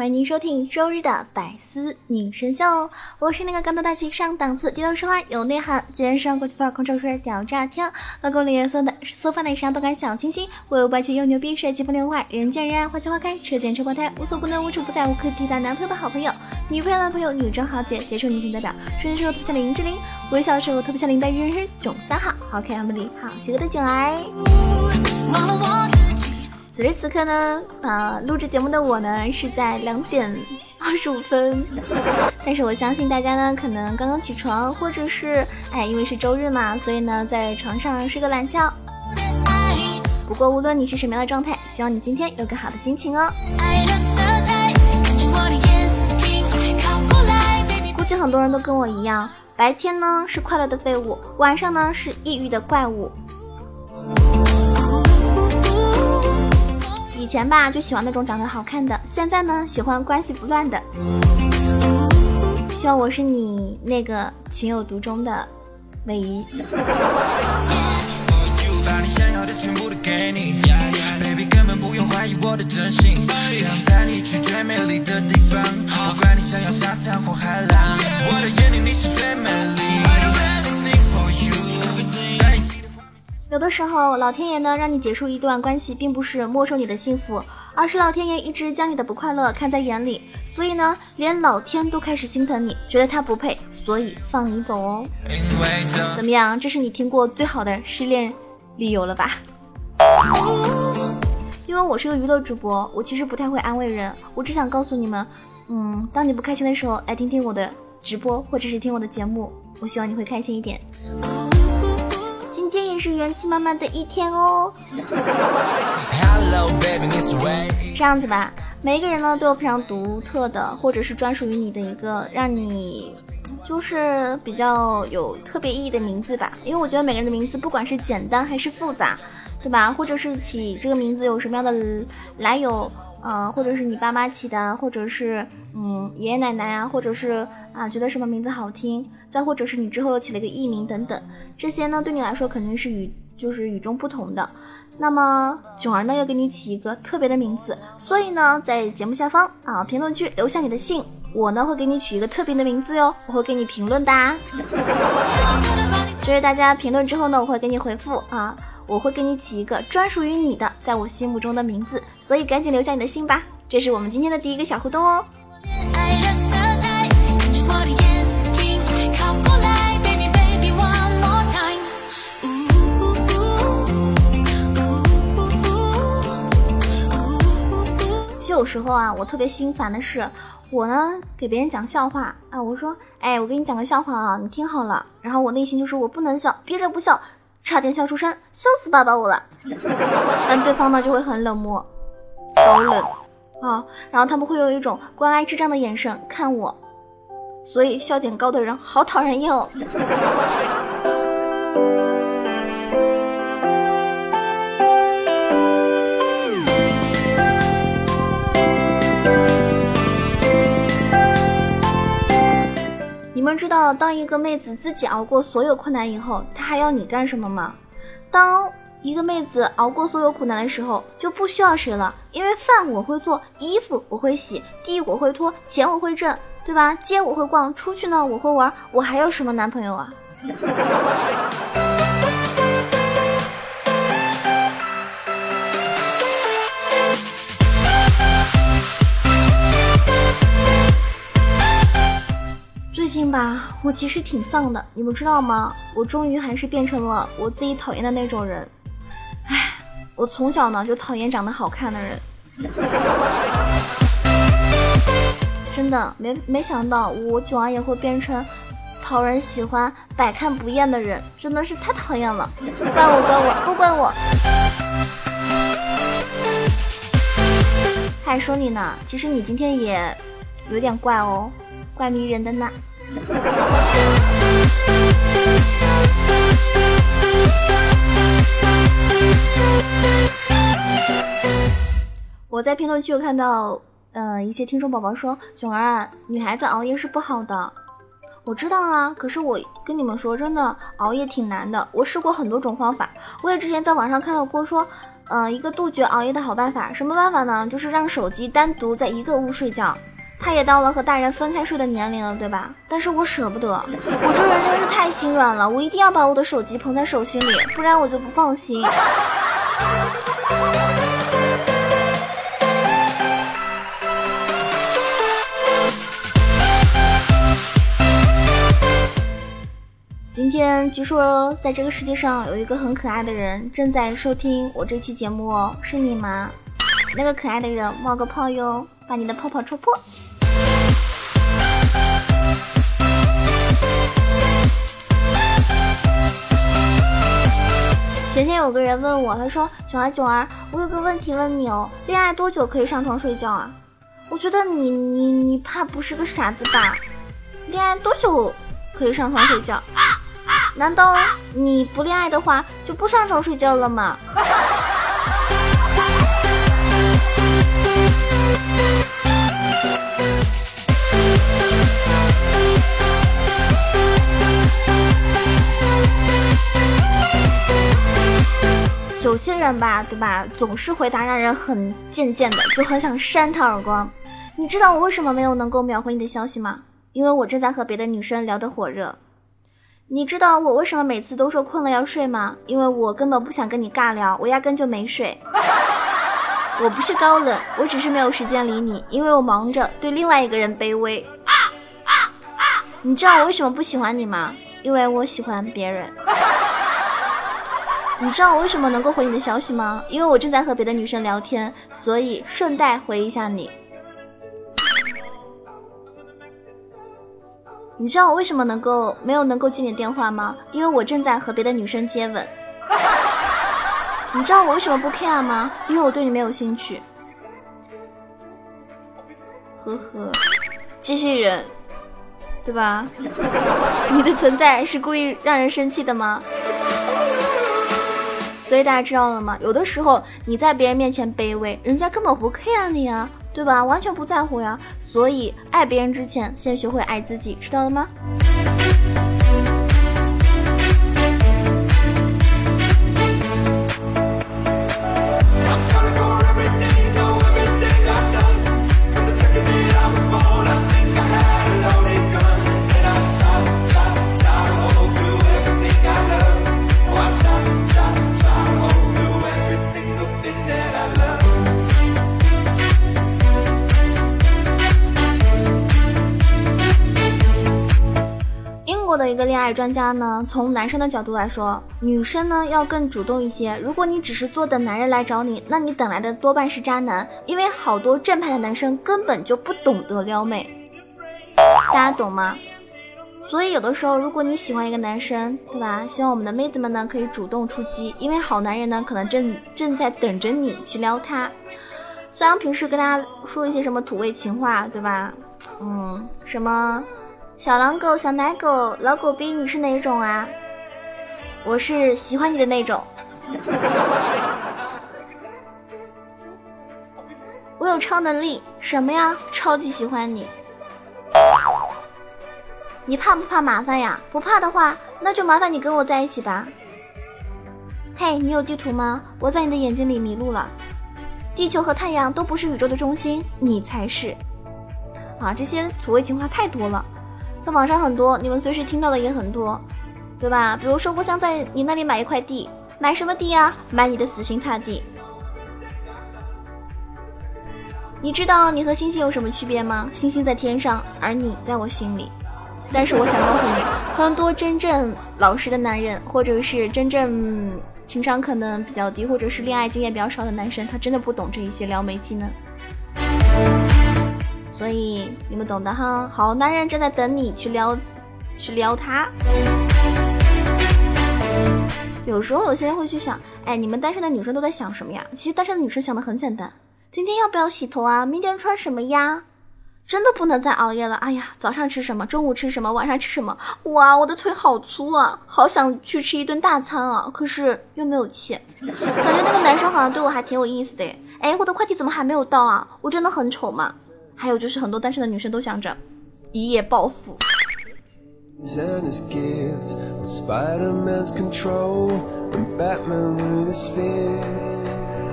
欢迎您收听周日的百思女神秀，我是那个高端大气上档次、低调奢华有内涵、肩上国际范儿、空中帅屌炸天、老公脸颜色的缩发奶茶动感小清新、我有霸气又牛逼、帅气风流坏、人见人爱、花见花开、车见车爆胎、无所不能、无处不在、无可替代男朋友的好朋友、女朋友男朋友、女装豪杰、杰出女性代表、瞬间时候特别像林志玲，微笑的时候特别像林黛玉，人生囧三号，好看、好美丽、好邪恶的囧儿。此时此刻呢，啊，录制节目的我呢是在两点二十五分，但是我相信大家呢可能刚刚起床，或者是哎，因为是周日嘛，所以呢在床上睡个懒觉。不过无论你是什么样的状态，希望你今天有个好的心情哦。估计很多人都跟我一样，白天呢是快乐的废物，晚上呢是抑郁的怪物。以前吧就喜欢那种长得好看的，现在呢喜欢关系不乱的。希望我是你那个情有独钟的唯一。我的真心，想带你去最美丽的地方，不管你想要沙滩或海浪，我的眼里你是最美丽。有的时候，老天爷呢让你结束一段关系，并不是没收你的幸福，而是老天爷一直将你的不快乐看在眼里，所以呢，连老天都开始心疼你，觉得他不配，所以放你走哦。怎么样？这是你听过最好的失恋理由了吧？因为我是个娱乐主播，我其实不太会安慰人，我只想告诉你们，嗯，当你不开心的时候，来听听我的直播，或者是听我的节目，我希望你会开心一点。是元气满满的一天哦。这样子吧，每一个人呢都有非常独特的，或者是专属于你的一个让你就是比较有特别意义的名字吧。因为我觉得每个人的名字，不管是简单还是复杂，对吧？或者是起这个名字有什么样的来由，呃，或者是你爸妈起的，或者是嗯爷爷奶奶啊，或者是。啊，觉得什么名字好听，再或者是你之后又起了一个艺名等等，这些呢对你来说肯定是与就是与众不同的。那么囧儿呢要给你起一个特别的名字，所以呢在节目下方啊评论区留下你的姓，我呢会给你取一个特别的名字哟，我会给你评论的。就是大家评论之后呢，我会给你回复啊，我会给你起一个专属于你的，在我心目中的名字，所以赶紧留下你的心吧。这是我们今天的第一个小互动哦。有时候啊，我特别心烦的是，我呢给别人讲笑话啊，我说，哎，我给你讲个笑话啊，你听好了。然后我内心就说我不能笑，憋着不笑，差点笑出声，笑死爸爸我了。但对方呢就会很冷漠，高冷啊，然后他们会用一种关爱智障的眼神看我，所以笑点高的人好讨人厌哦。们知道，当一个妹子自己熬过所有困难以后，她还要你干什么吗？当一个妹子熬过所有苦难的时候，就不需要谁了，因为饭我会做，衣服我会洗，地我会拖，钱我会挣，对吧？街我会逛，出去呢我会玩，我还要什么男朋友啊？近吧，我其实挺丧的，你们知道吗？我终于还是变成了我自己讨厌的那种人。唉，我从小呢就讨厌长得好看的人，真的没没想到我九儿也会变成讨人喜欢、百看不厌的人，真的是太讨厌了。怪我，怪我，都怪我。还说你呢，其实你今天也有点怪哦。怪迷人的呢。我在评论区有看到，呃，一些听众宝宝说：“囧儿，女孩子熬夜是不好的。”我知道啊，可是我跟你们说，真的熬夜挺难的。我试过很多种方法，我也之前在网上看到过，说，呃，一个杜绝熬夜的好办法，什么办法呢？就是让手机单独在一个屋睡觉。他也到了和大人分开睡的年龄了，对吧？但是我舍不得，我这人真是太心软了，我一定要把我的手机捧在手心里，不然我就不放心。今天据说在这个世界上有一个很可爱的人正在收听我这期节目哦，是你吗？那个可爱的人冒个泡哟，把你的泡泡戳破。前天有个人问我，他说：“囧儿囧儿，我有个问题问你哦，恋爱多久可以上床睡觉啊？”我觉得你你你怕不是个傻子吧？恋爱多久可以上床睡觉？难道你不恋爱的话就不上床睡觉了吗？人吧，对吧，总是回答让人很贱贱的，就很想扇他耳光。你知道我为什么没有能够秒回你的消息吗？因为我正在和别的女生聊得火热。你知道我为什么每次都说困了要睡吗？因为我根本不想跟你尬聊，我压根就没睡。我不是高冷，我只是没有时间理你，因为我忙着对另外一个人卑微。你知道我为什么不喜欢你吗？因为我喜欢别人。你知道我为什么能够回你的消息吗？因为我正在和别的女生聊天，所以顺带回一下你。你知道我为什么能够没有能够接你电话吗？因为我正在和别的女生接吻。你知道我为什么不 care 吗？因为我对你没有兴趣。呵呵，这些人，对吧？你的存在是故意让人生气的吗？所以大家知道了吗？有的时候你在别人面前卑微，人家根本不 care 你啊，对吧？完全不在乎呀。所以爱别人之前，先学会爱自己，知道了吗？一个恋爱专家呢，从男生的角度来说，女生呢要更主动一些。如果你只是坐等男人来找你，那你等来的多半是渣男，因为好多正派的男生根本就不懂得撩妹，大家懂吗？所以有的时候，如果你喜欢一个男生，对吧？希望我们的妹子们呢可以主动出击，因为好男人呢可能正正在等着你去撩他。虽然平时跟大家说一些什么土味情话，对吧？嗯，什么？小狼狗、小奶狗、老狗逼，你是哪一种啊？我是喜欢你的那种。我有超能力，什么呀？超级喜欢你。你怕不怕麻烦呀？不怕的话，那就麻烦你跟我在一起吧。嘿，你有地图吗？我在你的眼睛里迷路了。地球和太阳都不是宇宙的中心，你才是。啊，这些土味情话太多了。在网上很多，你们随时听到的也很多，对吧？比如说，我想在你那里买一块地，买什么地呀？买你的死心塌地。你知道你和星星有什么区别吗？星星在天上，而你在我心里。但是我想告诉你，很多真正老实的男人，或者是真正情商可能比较低，或者是恋爱经验比较少的男生，他真的不懂这一些撩妹技能。所以你们懂的哈，好男人正在等你去撩，去撩他。有时候有些人会去想，哎，你们单身的女生都在想什么呀？其实单身的女生想的很简单，今天要不要洗头啊？明天穿什么呀？真的不能再熬夜了。哎呀，早上吃什么，中午吃什么，晚上吃什么？哇，我的腿好粗啊，好想去吃一顿大餐啊，可是又没有钱。感觉那个男生好像对我还挺有意思的。哎，我的快递怎么还没有到啊？我真的很丑吗？还有就是很多单身的女生都想着一夜暴富。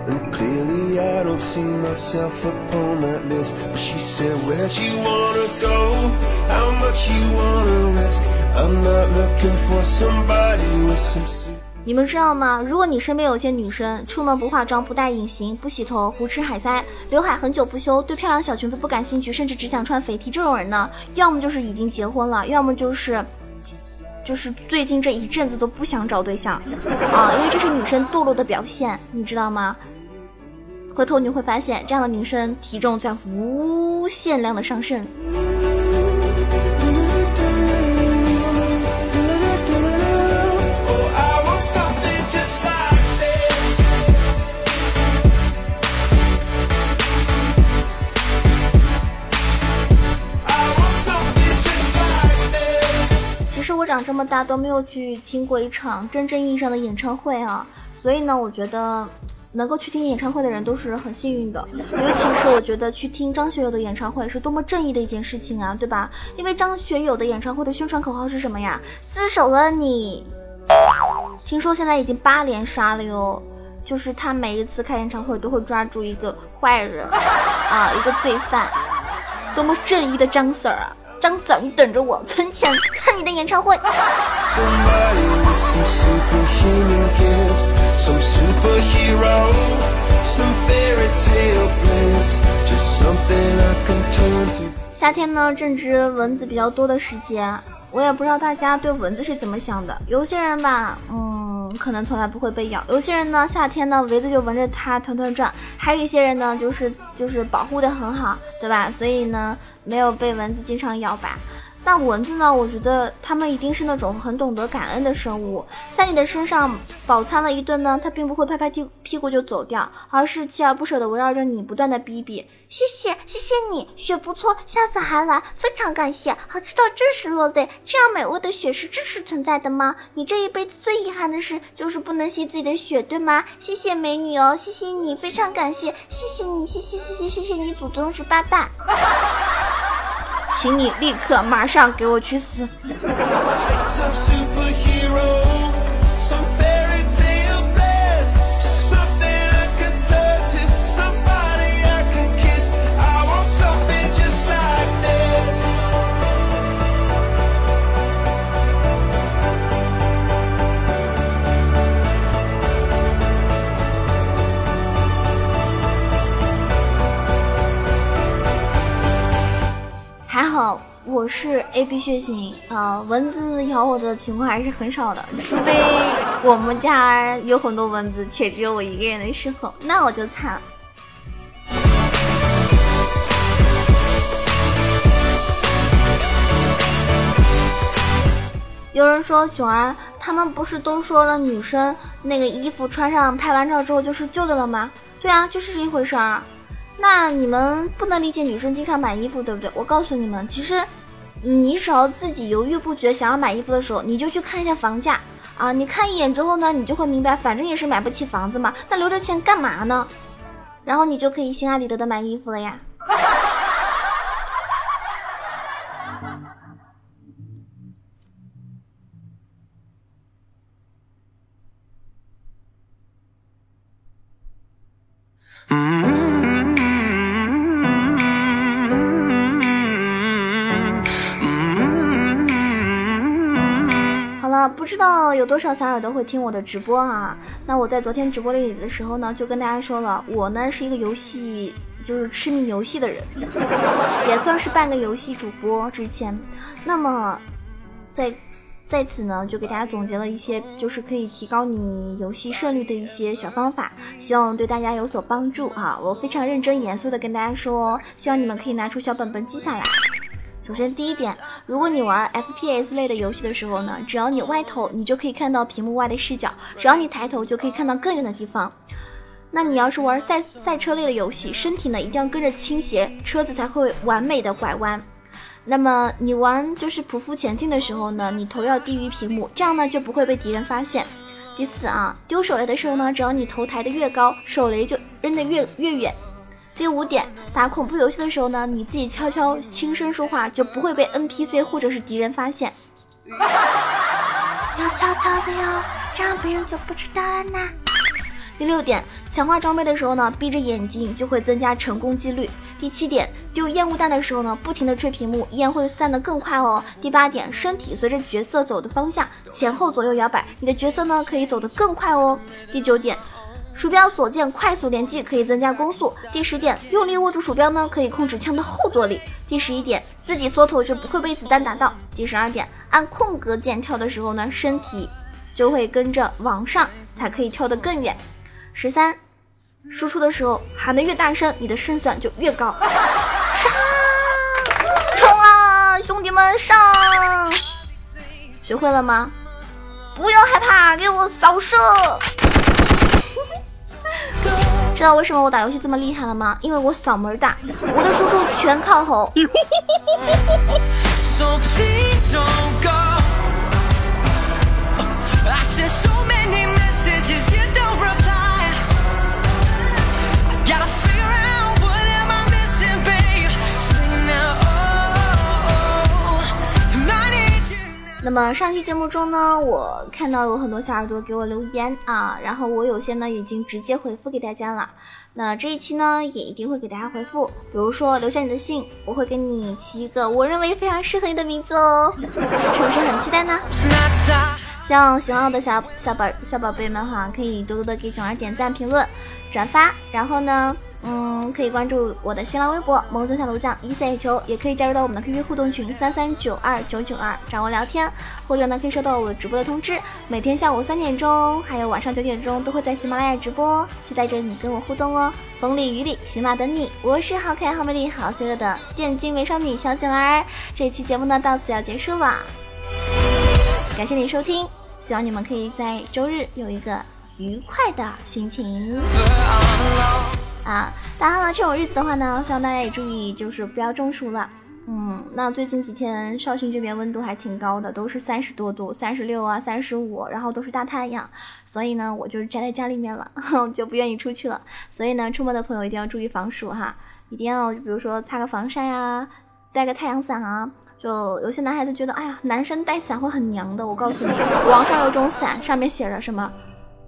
And clearly I don't see myself upon that list But she said, where'd you wanna go? How much you wanna risk? I'm not looking for somebody with some 你们知道吗？如果你身边有些女生出门不化妆、不戴隐形、不洗头、胡吃海塞、刘海很久不修、对漂亮小裙子不感兴趣，甚至只想穿肥 T，这种人呢，要么就是已经结婚了，要么就是就是最近这一阵子都不想找对象啊，因为这是女生堕落的表现，你知道吗？回头你会发现，这样的女生体重在无限量的上升。长这么大都没有去听过一场真正意义上的演唱会啊，所以呢，我觉得。能够去听演唱会的人都是很幸运的，尤其是我觉得去听张学友的演唱会是多么正义的一件事情啊，对吧？因为张学友的演唱会的宣传口号是什么呀？自首了你！听说现在已经八连杀了哟，就是他每一次开演唱会都会抓住一个坏人啊，一个罪犯，多么正义的张 Sir 啊！张 Sir，你等着我存钱看你的演唱会。夏天呢，正值蚊子比较多的时节，我也不知道大家对蚊子是怎么想的。有些人吧，嗯，可能从来不会被咬；有些人呢，夏天呢，蚊子就闻着它团团转；还有一些人呢，就是就是保护的很好，对吧？所以呢，没有被蚊子经常咬吧。那蚊子呢？我觉得它们一定是那种很懂得感恩的生物，在你的身上饱餐了一顿呢，它并不会拍拍屁屁股就走掉，而是锲而不舍地围绕着你不断的逼逼。谢谢，谢谢你，血不错，下次还来，非常感谢。好吃到真实落泪，这样美味的血是真实存在的吗？你这一辈子最遗憾的事就是不能吸自己的血，对吗？谢谢美女哦，谢谢你，非常感谢，谢谢你，谢谢谢谢谢谢你祖宗十八代。请你立刻马上给我去死！我是 A B 血型啊，蚊子咬我的情况还是很少的，除非我们家有很多蚊子，且只有我一个人的时候，那我就惨了。有人说囧儿，他们不是都说了女生那个衣服穿上拍完照之后就是旧的了吗？对啊，就是这一回事儿。那你们不能理解女生经常买衣服，对不对？我告诉你们，其实。你只要自己犹豫不决，想要买衣服的时候，你就去看一下房价啊！你看一眼之后呢，你就会明白，反正也是买不起房子嘛，那留着钱干嘛呢？然后你就可以心安理得的买衣服了呀。有多少小耳朵会听我的直播啊？那我在昨天直播里的时候呢，就跟大家说了，我呢是一个游戏，就是痴迷游戏的人，也算是半个游戏主播。之前，那么在在此呢，就给大家总结了一些，就是可以提高你游戏胜率的一些小方法，希望对大家有所帮助啊！我非常认真严肃的跟大家说，希望你们可以拿出小本本记下来。首先，第一点，如果你玩 FPS 类的游戏的时候呢，只要你歪头，你就可以看到屏幕外的视角；只要你抬头，就可以看到更远的地方。那你要是玩赛赛车类的游戏，身体呢一定要跟着倾斜，车子才会完美的拐弯。那么你玩就是匍匐前进的时候呢，你头要低于屏幕，这样呢就不会被敌人发现。第四啊，丢手雷的时候呢，只要你头抬得越高，手雷就扔得越越远。第五点，打恐怖游戏的时候呢，你自己悄悄轻声说话，就不会被 NPC 或者是敌人发现。要悄悄的哟，这样别人就不知道了呢。第六点，强化装备的时候呢，闭着眼睛就会增加成功几率。第七点，丢烟雾弹的时候呢，不停的吹屏幕，烟会散得更快哦。第八点，身体随着角色走的方向前后左右摇摆，你的角色呢可以走得更快哦。第九点，鼠标左键快速连击可以增加攻速。第十点，用力握住鼠标呢可以控制枪的后坐力。第十一点，自己缩头就不会被子弹打到。第十二点，按空格键跳的时候呢，身体就会跟着往上，才可以跳得更远。十三，输出的时候喊得越大声，你的胜算就越高。上，冲啊，兄弟们上！学会了吗？不要害怕，给我扫射！知道为什么我打游戏这么厉害了吗？因为我嗓门大，我的输出全靠吼。那么上期节目中呢，我看到有很多小耳朵给我留言啊，然后我有些呢已经直接回复给大家了。那这一期呢也一定会给大家回复，比如说留下你的信，我会给你起一个我认为非常适合你的名字哦，是不是很期待呢？希望喜欢我的小小宝小宝贝们哈，可以多多的给囧儿点赞、评论、转发，然后呢。嗯，可以关注我的新浪微博“萌中小楼酱一赛球”，也可以加入到我们的 QQ 互动群三三九二九九二找我聊天，或者呢可以收到我直播的通知，每天下午三点钟还有晚上九点钟都会在喜马拉雅直播，期待着你跟我互动哦。风里雨里，喜马等你，我是好可爱、好美丽、好邪恶的电竞美少女小囧儿。这期节目呢到此要结束了，感谢你收听，希望你们可以在周日有一个愉快的心情。啊，当然了，这种日子的话呢，希望大家也注意，就是不要中暑了。嗯，那最近几天绍兴这边温度还挺高的，都是三十多度，三十六啊，三十五，然后都是大太阳，所以呢，我就宅在家里面了，就不愿意出去了。所以呢，出门的朋友一定要注意防暑哈，一定要比如说擦个防晒啊，带个太阳伞啊。就有些男孩子觉得，哎呀，男生带伞会很娘的。我告诉你，网上有种伞，上面写着什么，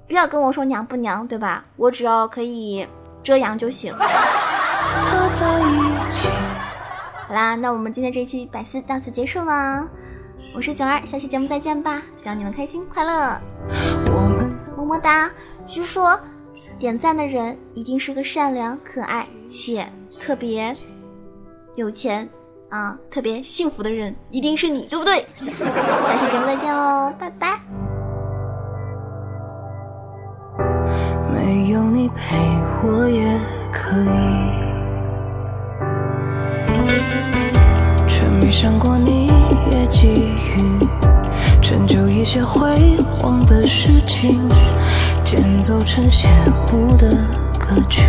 不要跟我说娘不娘，对吧？我只要可以。遮阳就行。好啦，那我们今天这期百思到此结束了。我是囧儿，下期节目再见吧！希望你们开心快乐，么么哒。据说点赞的人一定是个善良、可爱且特别有钱啊，特别幸福的人，一定是你，对不对？下期节目再见喽，拜拜。没有你陪我也可以，却没想过你也给予成就一些辉煌的事情，间奏成谢幕的歌曲。